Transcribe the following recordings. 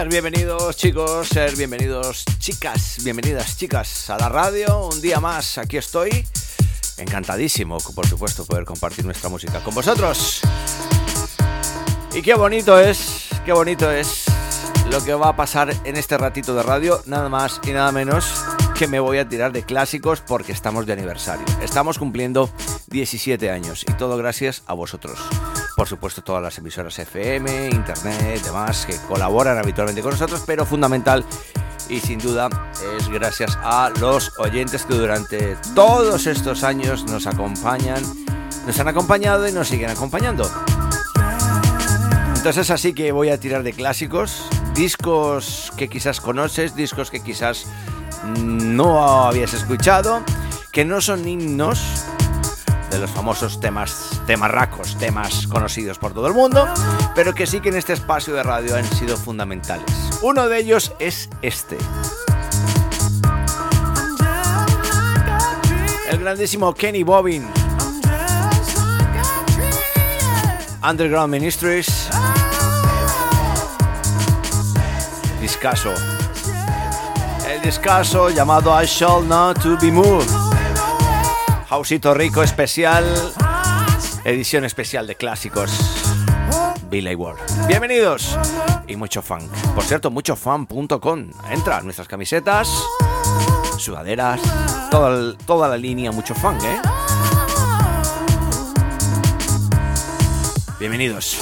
Ser bienvenidos chicos, ser bienvenidos chicas, bienvenidas chicas a la radio. Un día más, aquí estoy. Encantadísimo, por supuesto, poder compartir nuestra música con vosotros. Y qué bonito es, qué bonito es lo que va a pasar en este ratito de radio. Nada más y nada menos que me voy a tirar de clásicos porque estamos de aniversario. Estamos cumpliendo 17 años y todo gracias a vosotros por supuesto todas las emisoras FM, internet, demás que colaboran habitualmente con nosotros, pero fundamental y sin duda es gracias a los oyentes que durante todos estos años nos acompañan, nos han acompañado y nos siguen acompañando. Entonces así que voy a tirar de clásicos, discos que quizás conoces, discos que quizás no habías escuchado, que no son himnos, de los famosos temas, temarracos, temas conocidos por todo el mundo, pero que sí que en este espacio de radio han sido fundamentales. Uno de ellos es este. El grandísimo Kenny Bobbin. Underground Ministries. Discaso. El discaso llamado I Shall Not To Be Moved. Hausito Rico especial, edición especial de clásicos. Billy Ward. Bienvenidos y mucho funk. Por cierto, muchofan.com. Entra nuestras camisetas, sudaderas, toda, toda la línea mucho funk, ¿eh? Bienvenidos.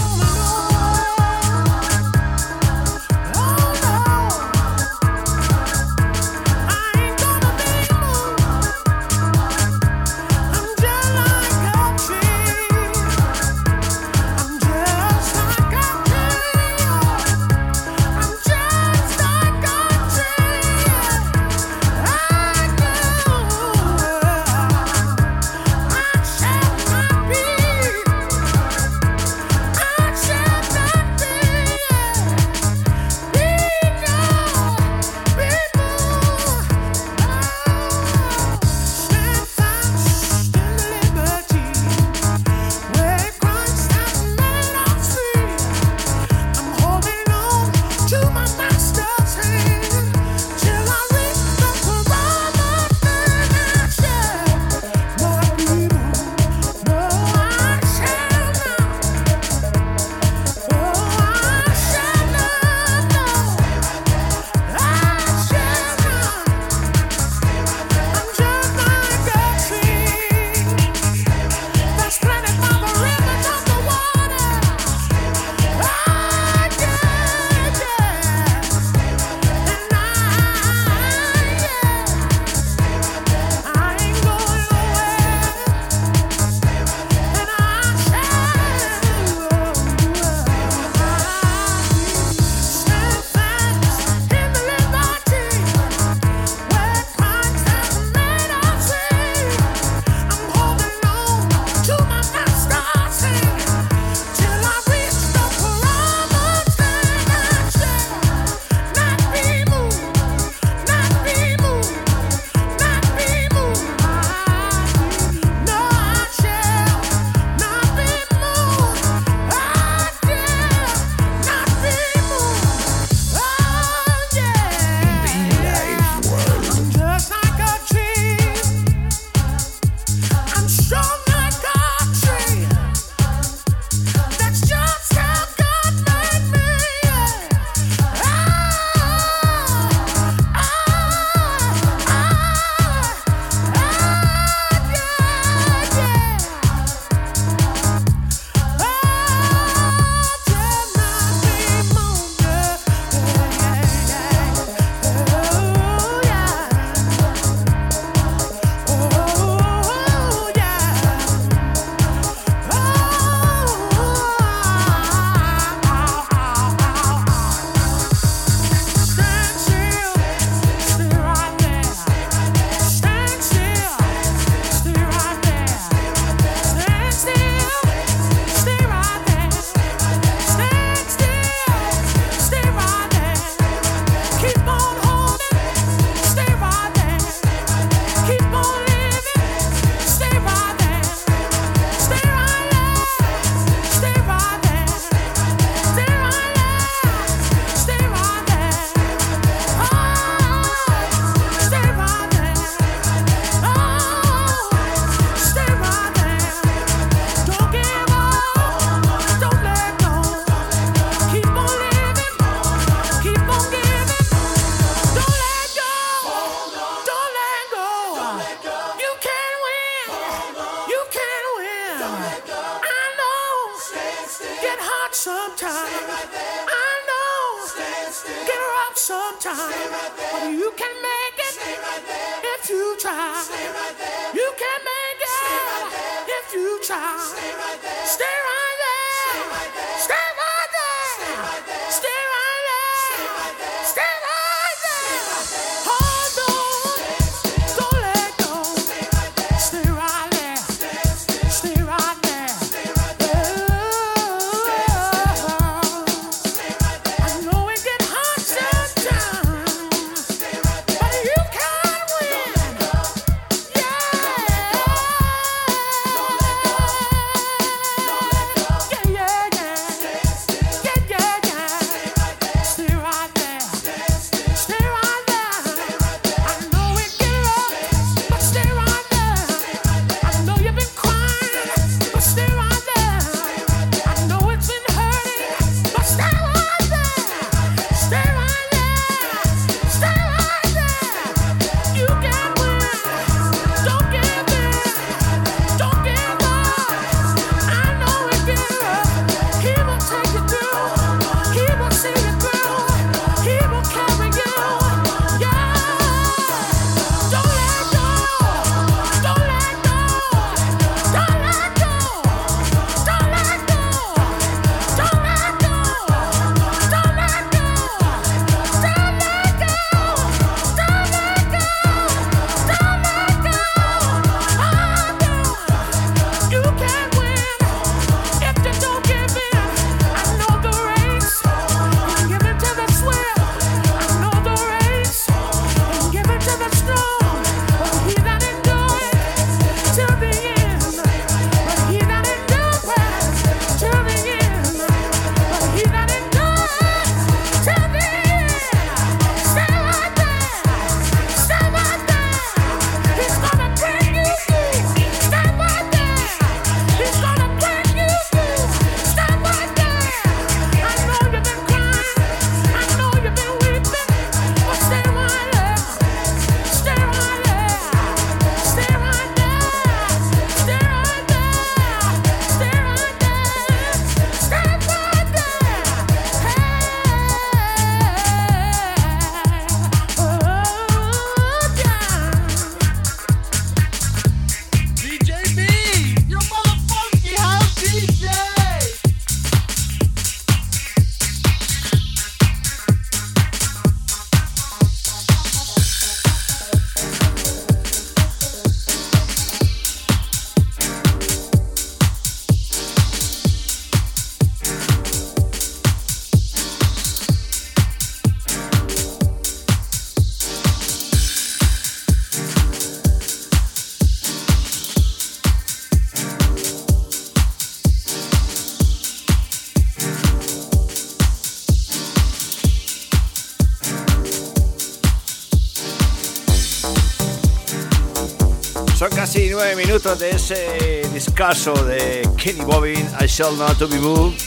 29 minutos de ese discazo de Kenny Bobbin, I Shall Not Be Moved.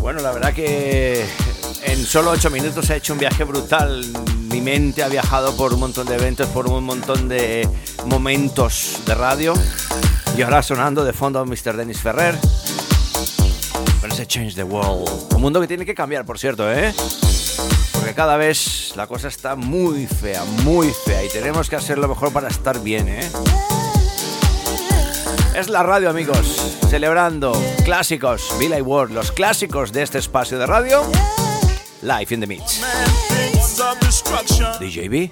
Bueno, la verdad que en solo 8 minutos he hecho un viaje brutal. Mi mente ha viajado por un montón de eventos, por un montón de momentos de radio. Y ahora sonando de fondo Mr. Dennis Ferrer. Pero ese Change the World. Un mundo que tiene que cambiar, por cierto, ¿eh? Porque cada vez la cosa está muy fea, muy fea y tenemos que hacer lo mejor para estar bien, ¿eh? Es la radio, amigos, celebrando clásicos, Billy Ward, los clásicos de este espacio de radio. Life in the Mix. DJB.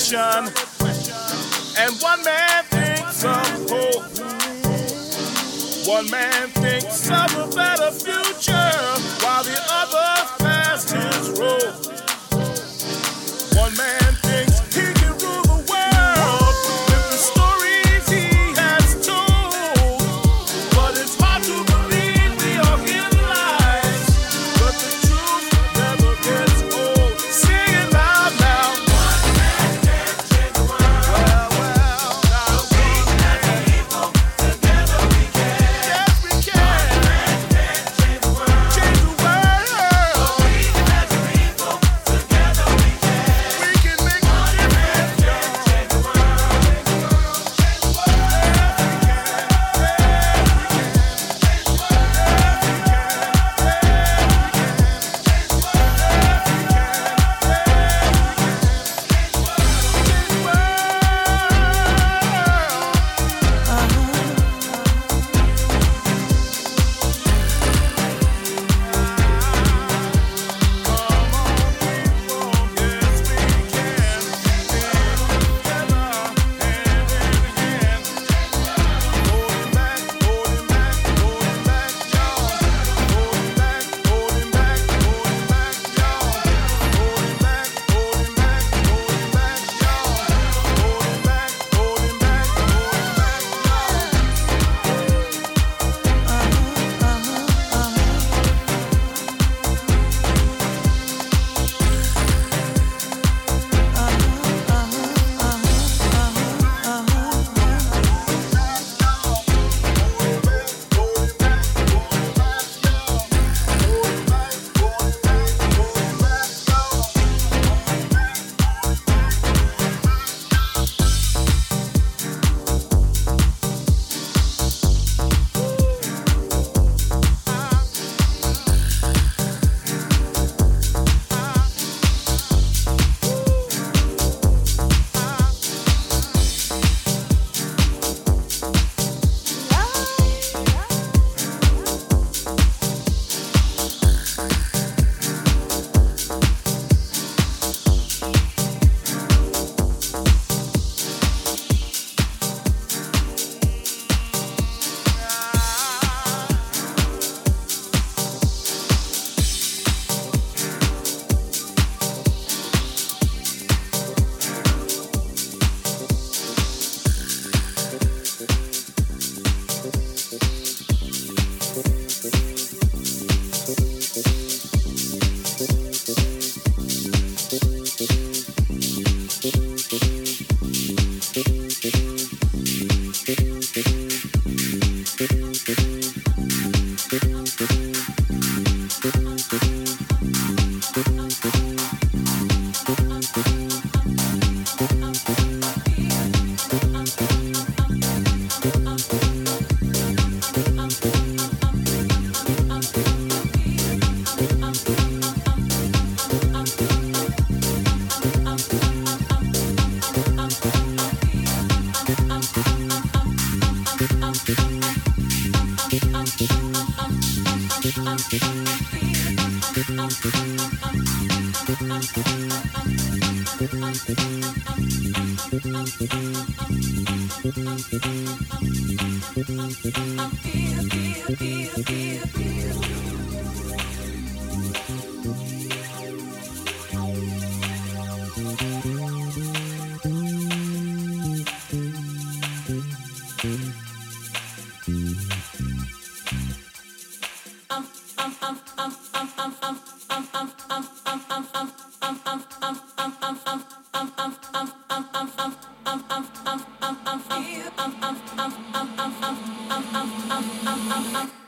and one man thinks of hope. One man thinks of a better future. あっあっあっあっあっ。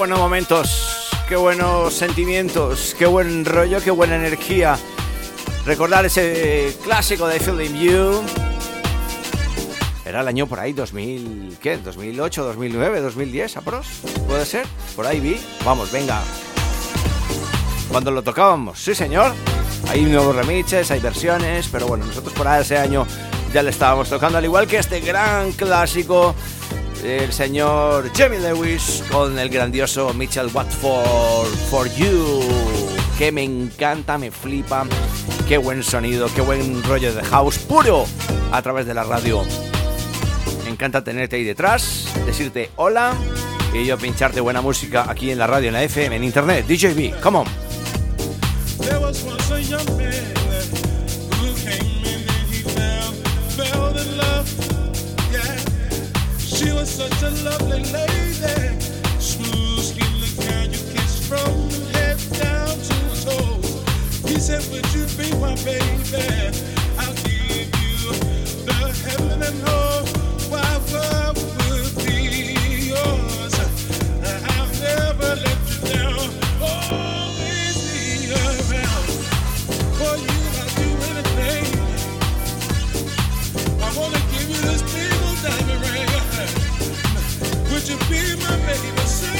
buenos momentos, qué buenos sentimientos, qué buen rollo, qué buena energía. Recordar ese clásico de Feeling You. Era el año por ahí, 2000, ¿qué? 2008, 2009, 2010, apros. ¿Puede ser? Por ahí vi. Vamos, venga. Cuando lo tocábamos, sí señor. Hay nuevos remixes, hay versiones, pero bueno, nosotros por ahí ese año ya le estábamos tocando, al igual que este gran clásico el señor Jamie Lewis con el grandioso Mitchell Watford For You, que me encanta, me flipa, qué buen sonido, qué buen rollo de house puro a través de la radio. Me encanta tenerte ahí detrás, decirte hola y yo pincharte buena música aquí en la radio, en la FM, en internet. DJB, come on. She was such a lovely lady, smooth skin, the kind you kiss from head down to. He said, Would you be my baby? I'll give you the heaven and earth. Why world be my baby,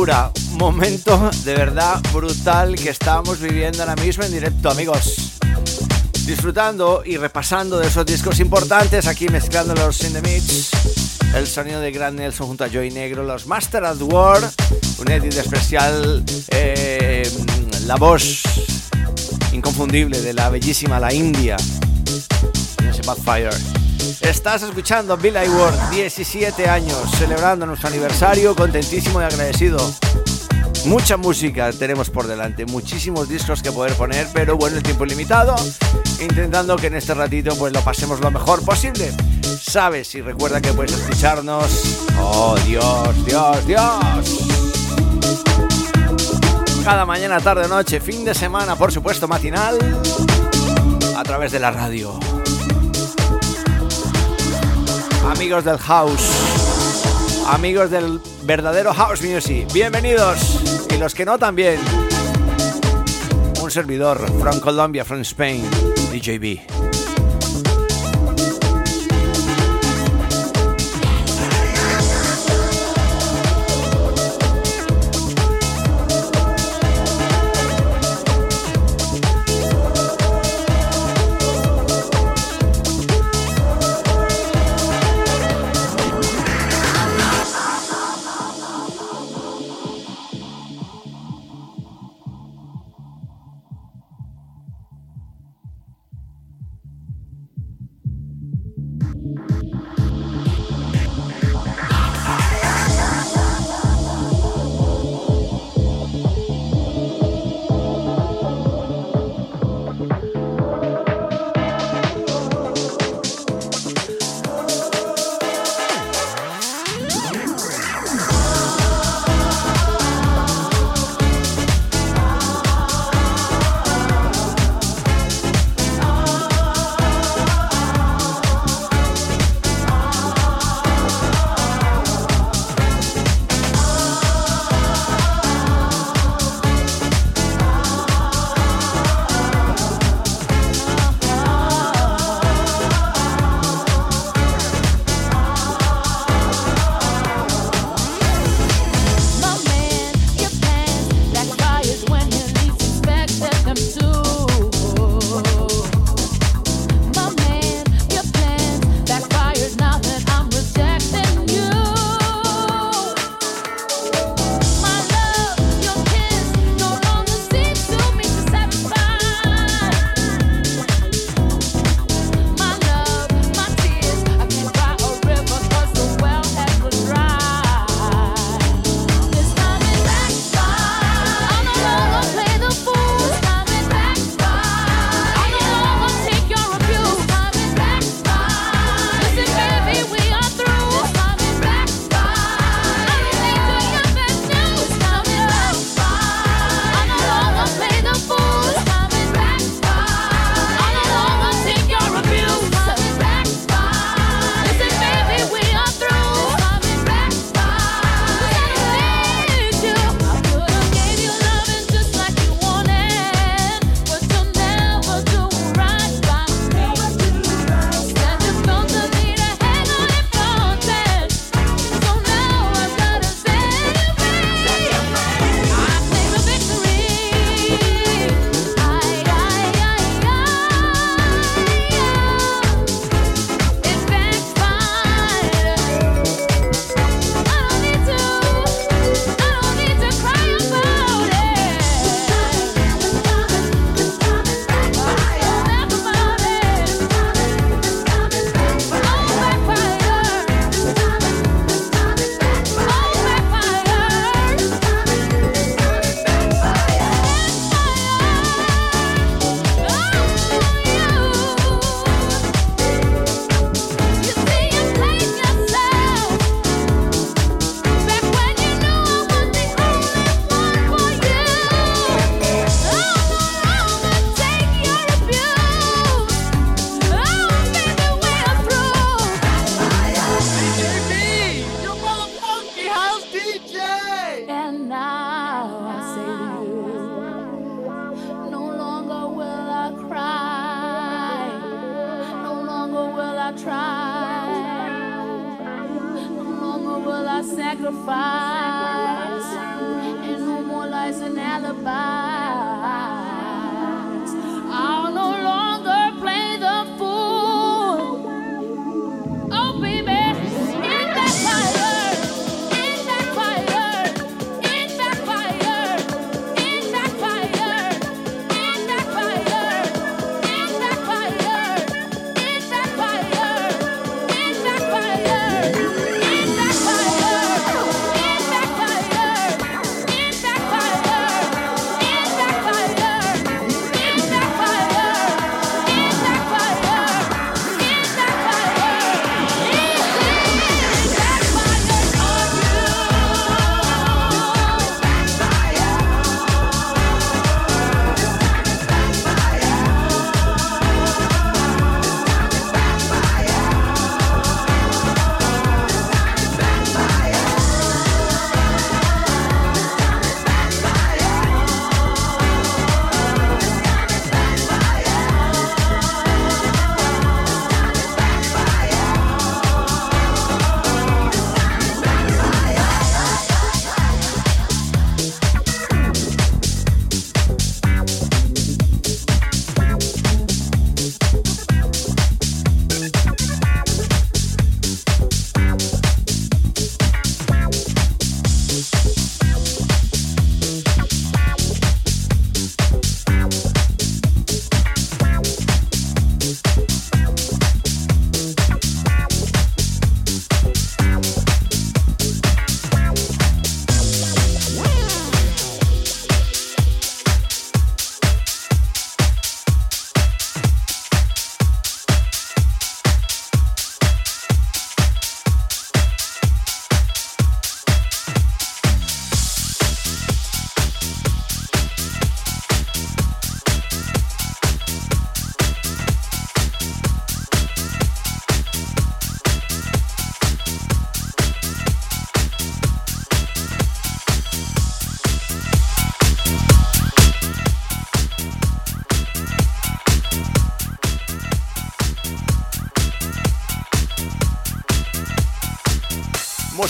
Pura. Momento de verdad brutal que estamos viviendo ahora mismo en directo, amigos. Disfrutando y repasando de esos discos importantes, aquí mezclándolos in the mix. El sonido de Grand Nelson junto a Joy Negro, los Master at War, un edit especial, eh, la voz inconfundible de la bellísima La India, ese Fire Estás escuchando Bill Ward, 17 años, celebrando nuestro aniversario, contentísimo y agradecido. Mucha música tenemos por delante, muchísimos discos que poder poner, pero bueno, el tiempo limitado, intentando que en este ratito pues lo pasemos lo mejor posible. Sabes y recuerda que puedes escucharnos. Oh, Dios, Dios, Dios. Cada mañana, tarde, noche, fin de semana, por supuesto, matinal, a través de la radio. Amigos del house, amigos del verdadero house music, bienvenidos y los que no también. Un servidor, from Colombia, from Spain, DJB.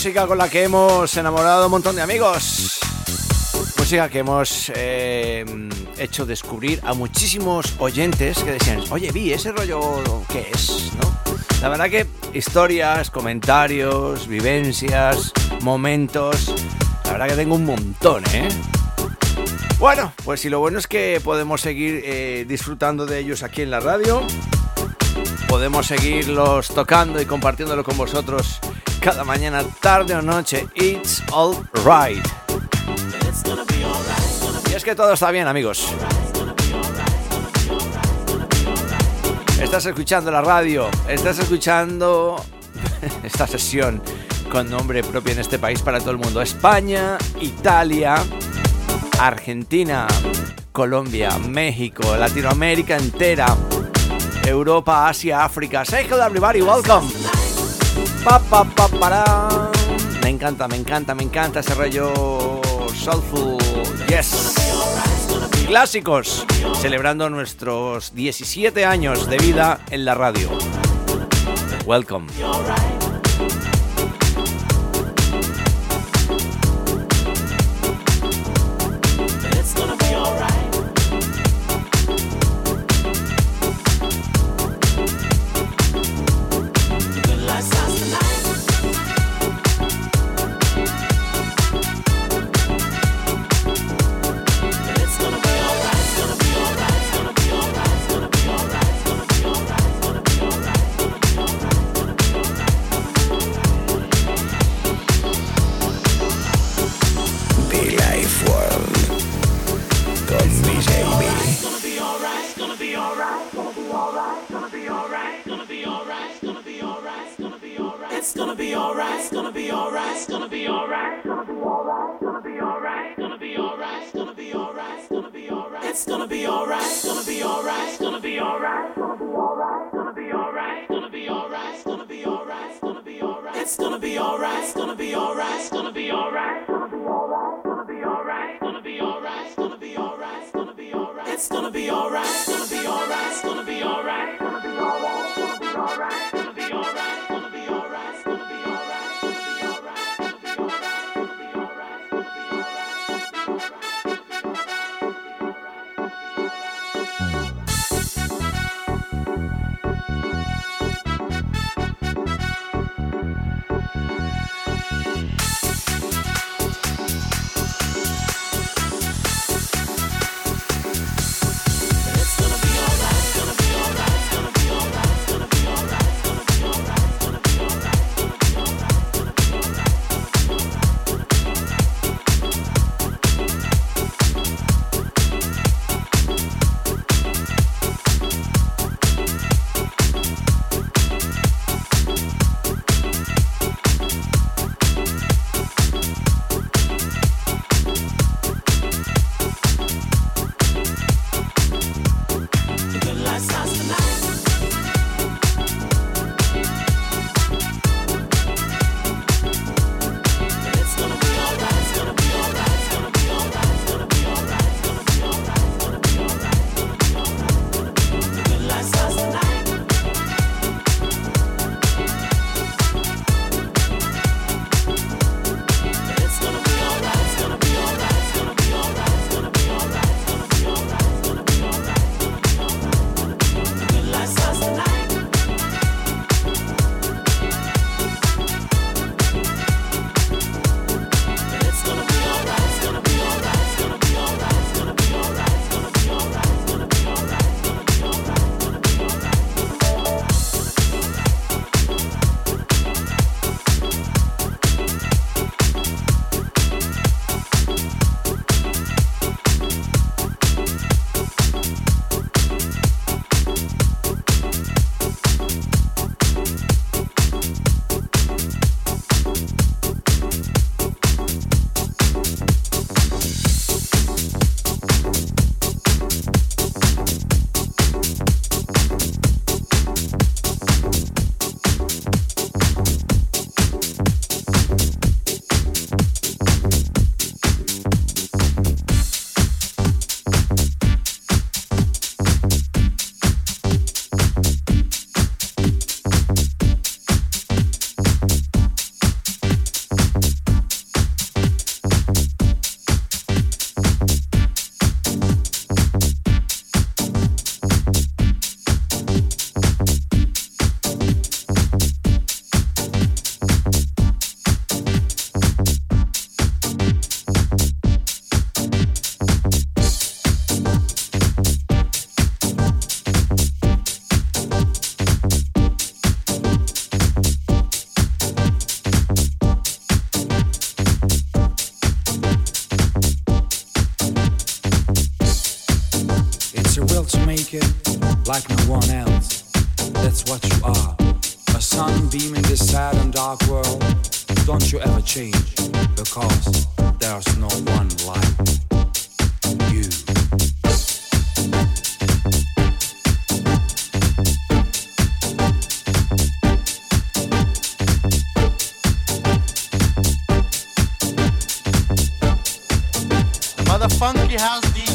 Música con la que hemos enamorado un montón de amigos. Música que hemos eh, hecho descubrir a muchísimos oyentes que decían, oye, vi ese rollo, ¿qué es? ¿No? La verdad que historias, comentarios, vivencias, momentos, la verdad que tengo un montón, ¿eh? Bueno, pues si lo bueno es que podemos seguir eh, disfrutando de ellos aquí en la radio, podemos seguirlos tocando y compartiéndolo con vosotros cada mañana, tarde o noche. It's all right. Y es que todo está bien, amigos. Estás escuchando la radio, estás escuchando esta sesión con nombre propio en este país para todo el mundo. España, Italia, Argentina, Colombia, México, Latinoamérica entera, Europa, Asia, África. Say hello everybody, welcome. Me encanta, me encanta, me encanta ese rollo soulful. Yes. Clásicos, celebrando nuestros 17 años de vida en la radio. Welcome. be alright, it's gonna be alright, it's gonna be alright. It's gonna be alright, it's gonna be alright, it's gonna be alright, it's gonna be alright, it's gonna be alright. Funky house DJ.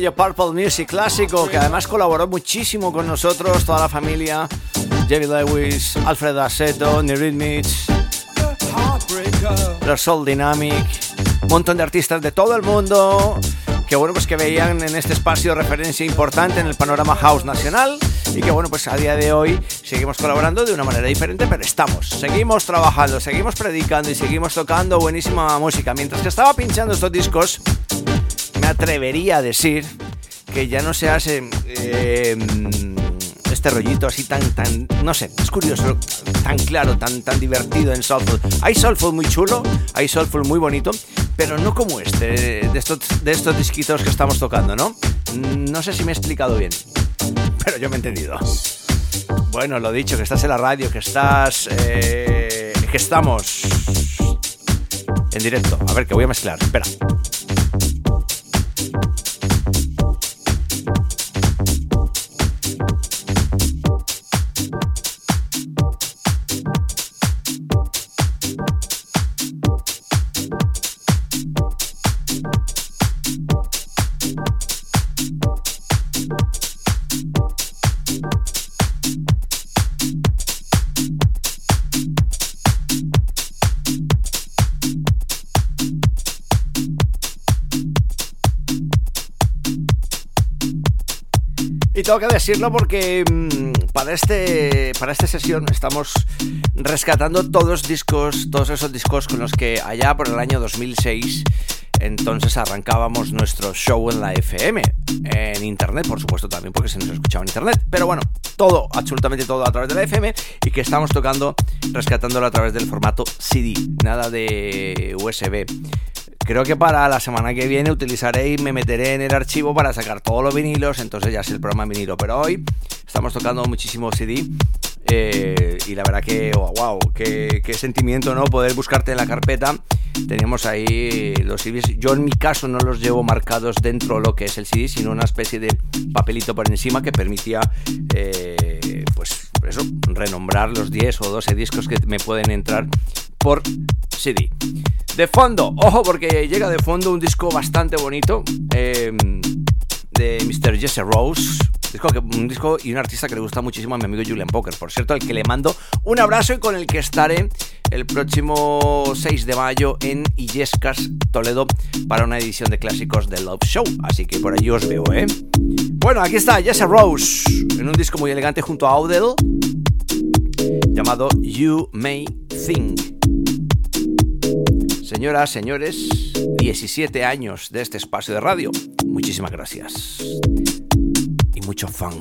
Sello Purple Music clásico, que además colaboró muchísimo con nosotros, toda la familia. Jerry Lewis, Alfred Assetto, Rhythmics, The Soul Dynamic, un montón de artistas de todo el mundo que bueno pues que veían en este espacio referencia importante en el panorama house nacional y que bueno pues a día de hoy seguimos colaborando de una manera diferente pero estamos, seguimos trabajando, seguimos predicando y seguimos tocando buenísima música. Mientras que estaba pinchando estos discos atrevería a decir que ya no se hace eh, este rollito así tan, tan, no sé, es curioso, tan claro, tan, tan divertido en Soulful. Hay Soulful muy chulo, hay Soulful muy bonito, pero no como este, de estos, de estos disquitos que estamos tocando, ¿no? No sé si me he explicado bien, pero yo me he entendido. Bueno, lo dicho, que estás en la radio, que estás... eh, que estamos en directo. A ver, que voy a mezclar, espera. Tengo que decirlo porque mm, para, este, para esta sesión estamos rescatando todos los discos, todos esos discos con los que allá por el año 2006 entonces arrancábamos nuestro show en la FM, en internet, por supuesto también, porque se nos escuchaba en internet. Pero bueno, todo, absolutamente todo a través de la FM y que estamos tocando, rescatándolo a través del formato CD, nada de USB. Creo que para la semana que viene utilizaré y me meteré en el archivo para sacar todos los vinilos, entonces ya es el programa vinilo. Pero hoy estamos tocando muchísimo CD eh, y la verdad que, wow, qué, sentimiento, ¿no? Poder buscarte en la carpeta. Tenemos ahí los CDs. Yo en mi caso no los llevo marcados dentro de lo que es el CD, sino una especie de papelito por encima que permitía, eh, pues eso, renombrar los 10 o 12 discos que me pueden entrar por CD. De fondo, ojo porque llega de fondo un disco bastante bonito em, de Mr. Jesse Rose. un disco y un artista que le gusta muchísimo a mi amigo Julian Poker, por cierto, al que le mando un abrazo y con el que estaré el próximo 6 de mayo en Illescas, Toledo, para una edición de clásicos de Love Show. Así que por ahí os veo, ¿eh? Bueno, aquí está Jesse Rose, en un disco muy elegante junto a Audel, llamado You May Think. Señoras, señores, 17 años de este espacio de radio. Muchísimas gracias. Y mucho fan.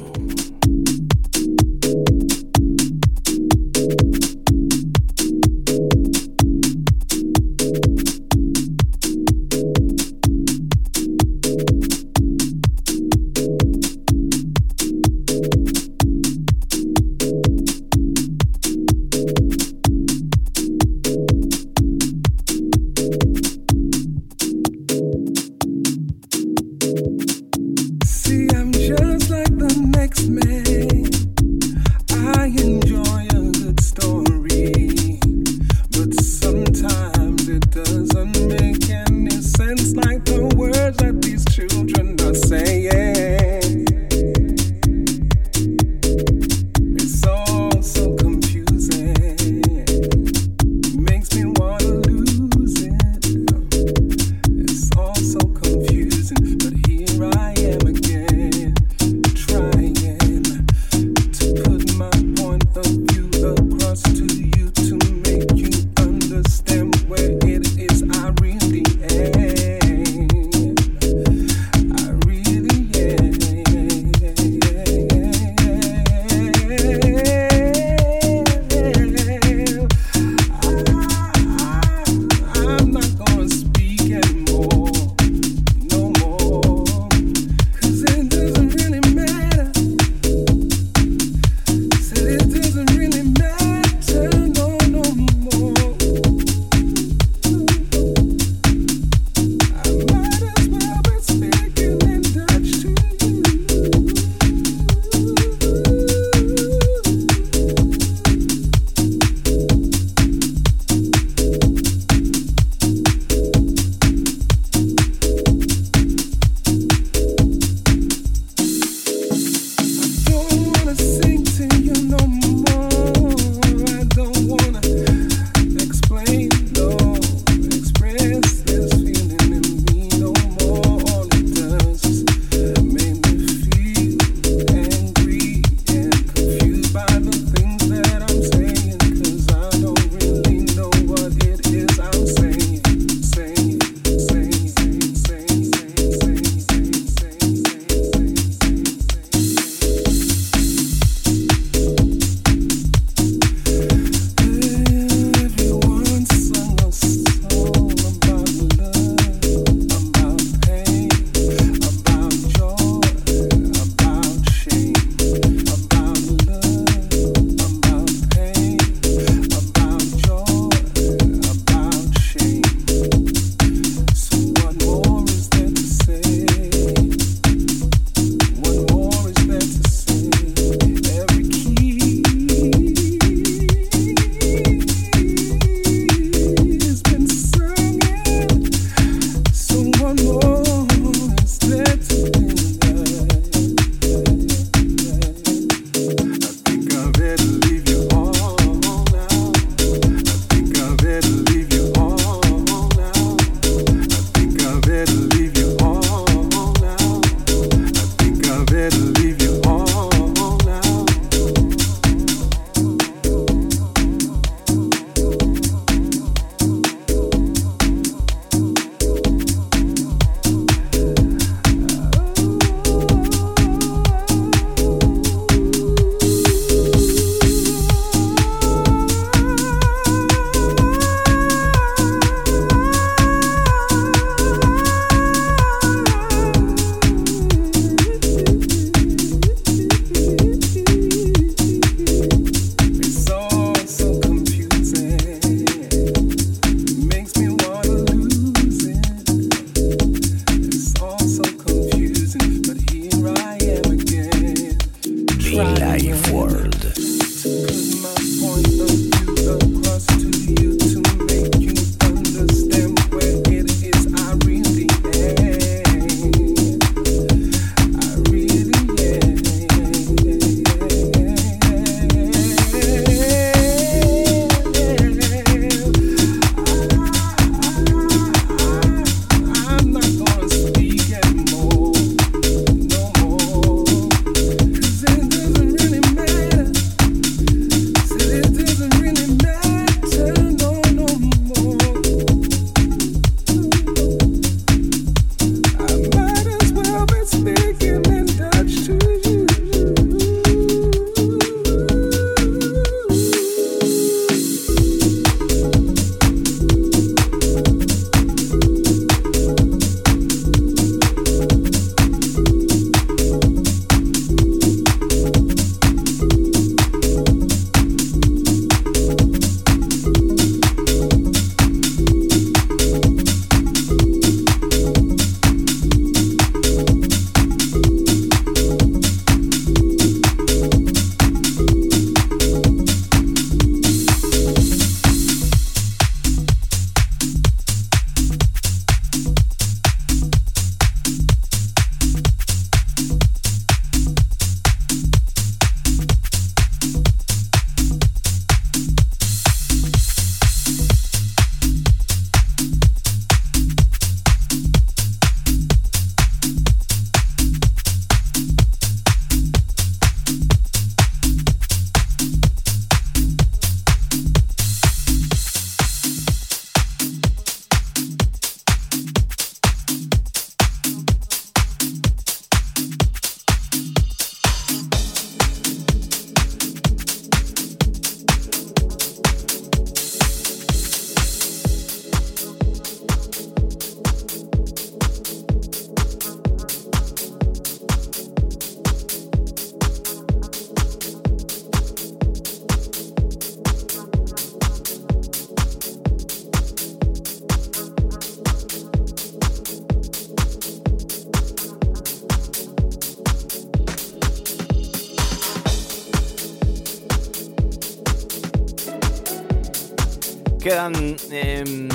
Quedan em,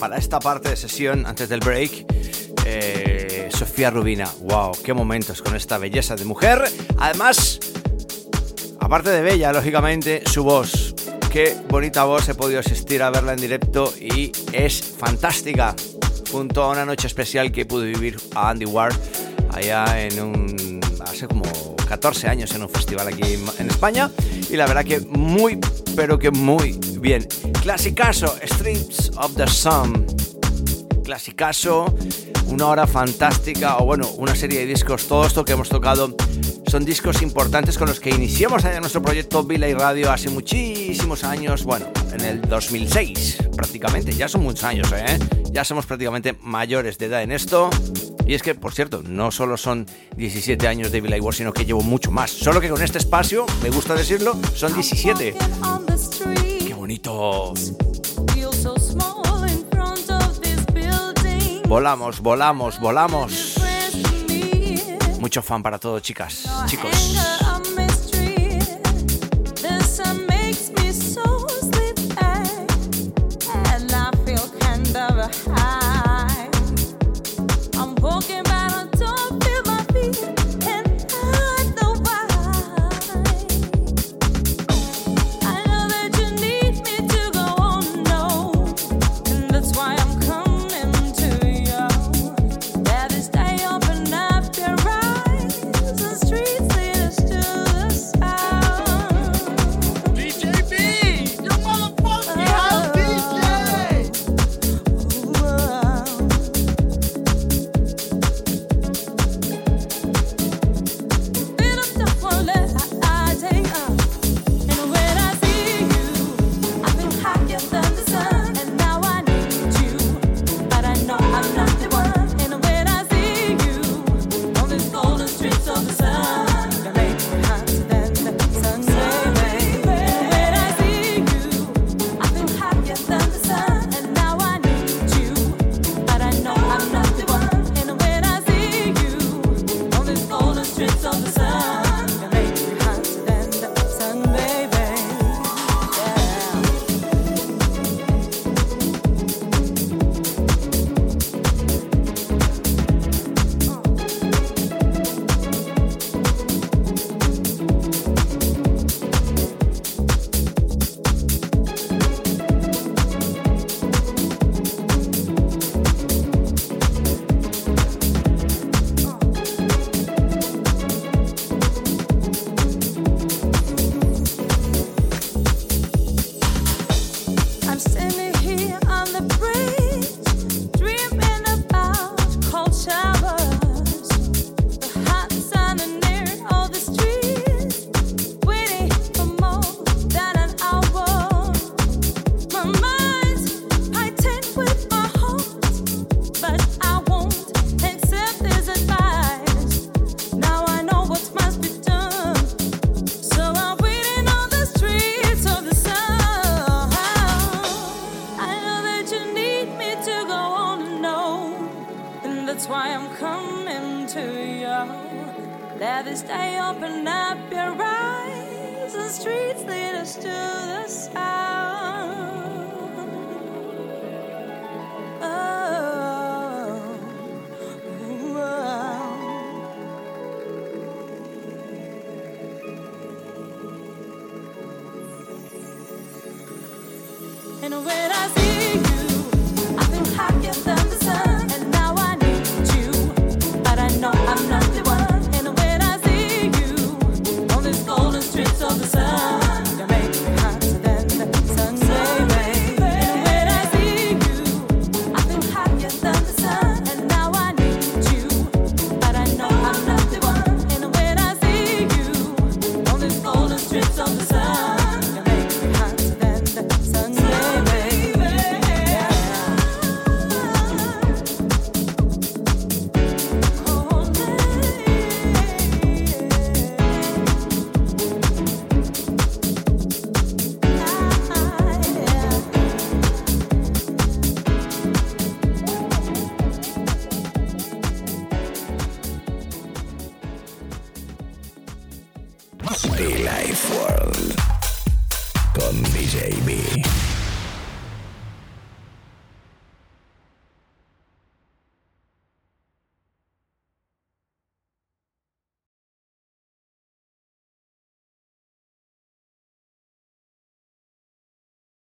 para esta parte de sesión, antes del break, eh, Sofía Rubina. ¡Wow! ¡Qué momentos con esta belleza de mujer! Además, aparte de bella, lógicamente, su voz. Qué bonita voz, he podido asistir a verla en directo y es fantástica. Junto a una noche especial que pude vivir a Andy Ward allá en un. hace como 14 años en un festival aquí en España. Y la verdad que muy, pero que muy bien. Clasicazo, Streets of the Sun. Clasicazo, una hora fantástica, o bueno, una serie de discos, todo esto que hemos tocado son discos importantes con los que iniciamos nuestro proyecto Vila y Radio hace muchísimos años, bueno, en el 2006 prácticamente, ya son muchos años, ¿eh? Ya somos prácticamente mayores de edad en esto. Y es que, por cierto, no solo son 17 años de Villa World, sino que llevo mucho más. Solo que con este espacio, me gusta decirlo, son 17. ¡Qué bonito! Volamos, volamos, volamos. Mucho fan para todo, chicas, chicos. Streets lead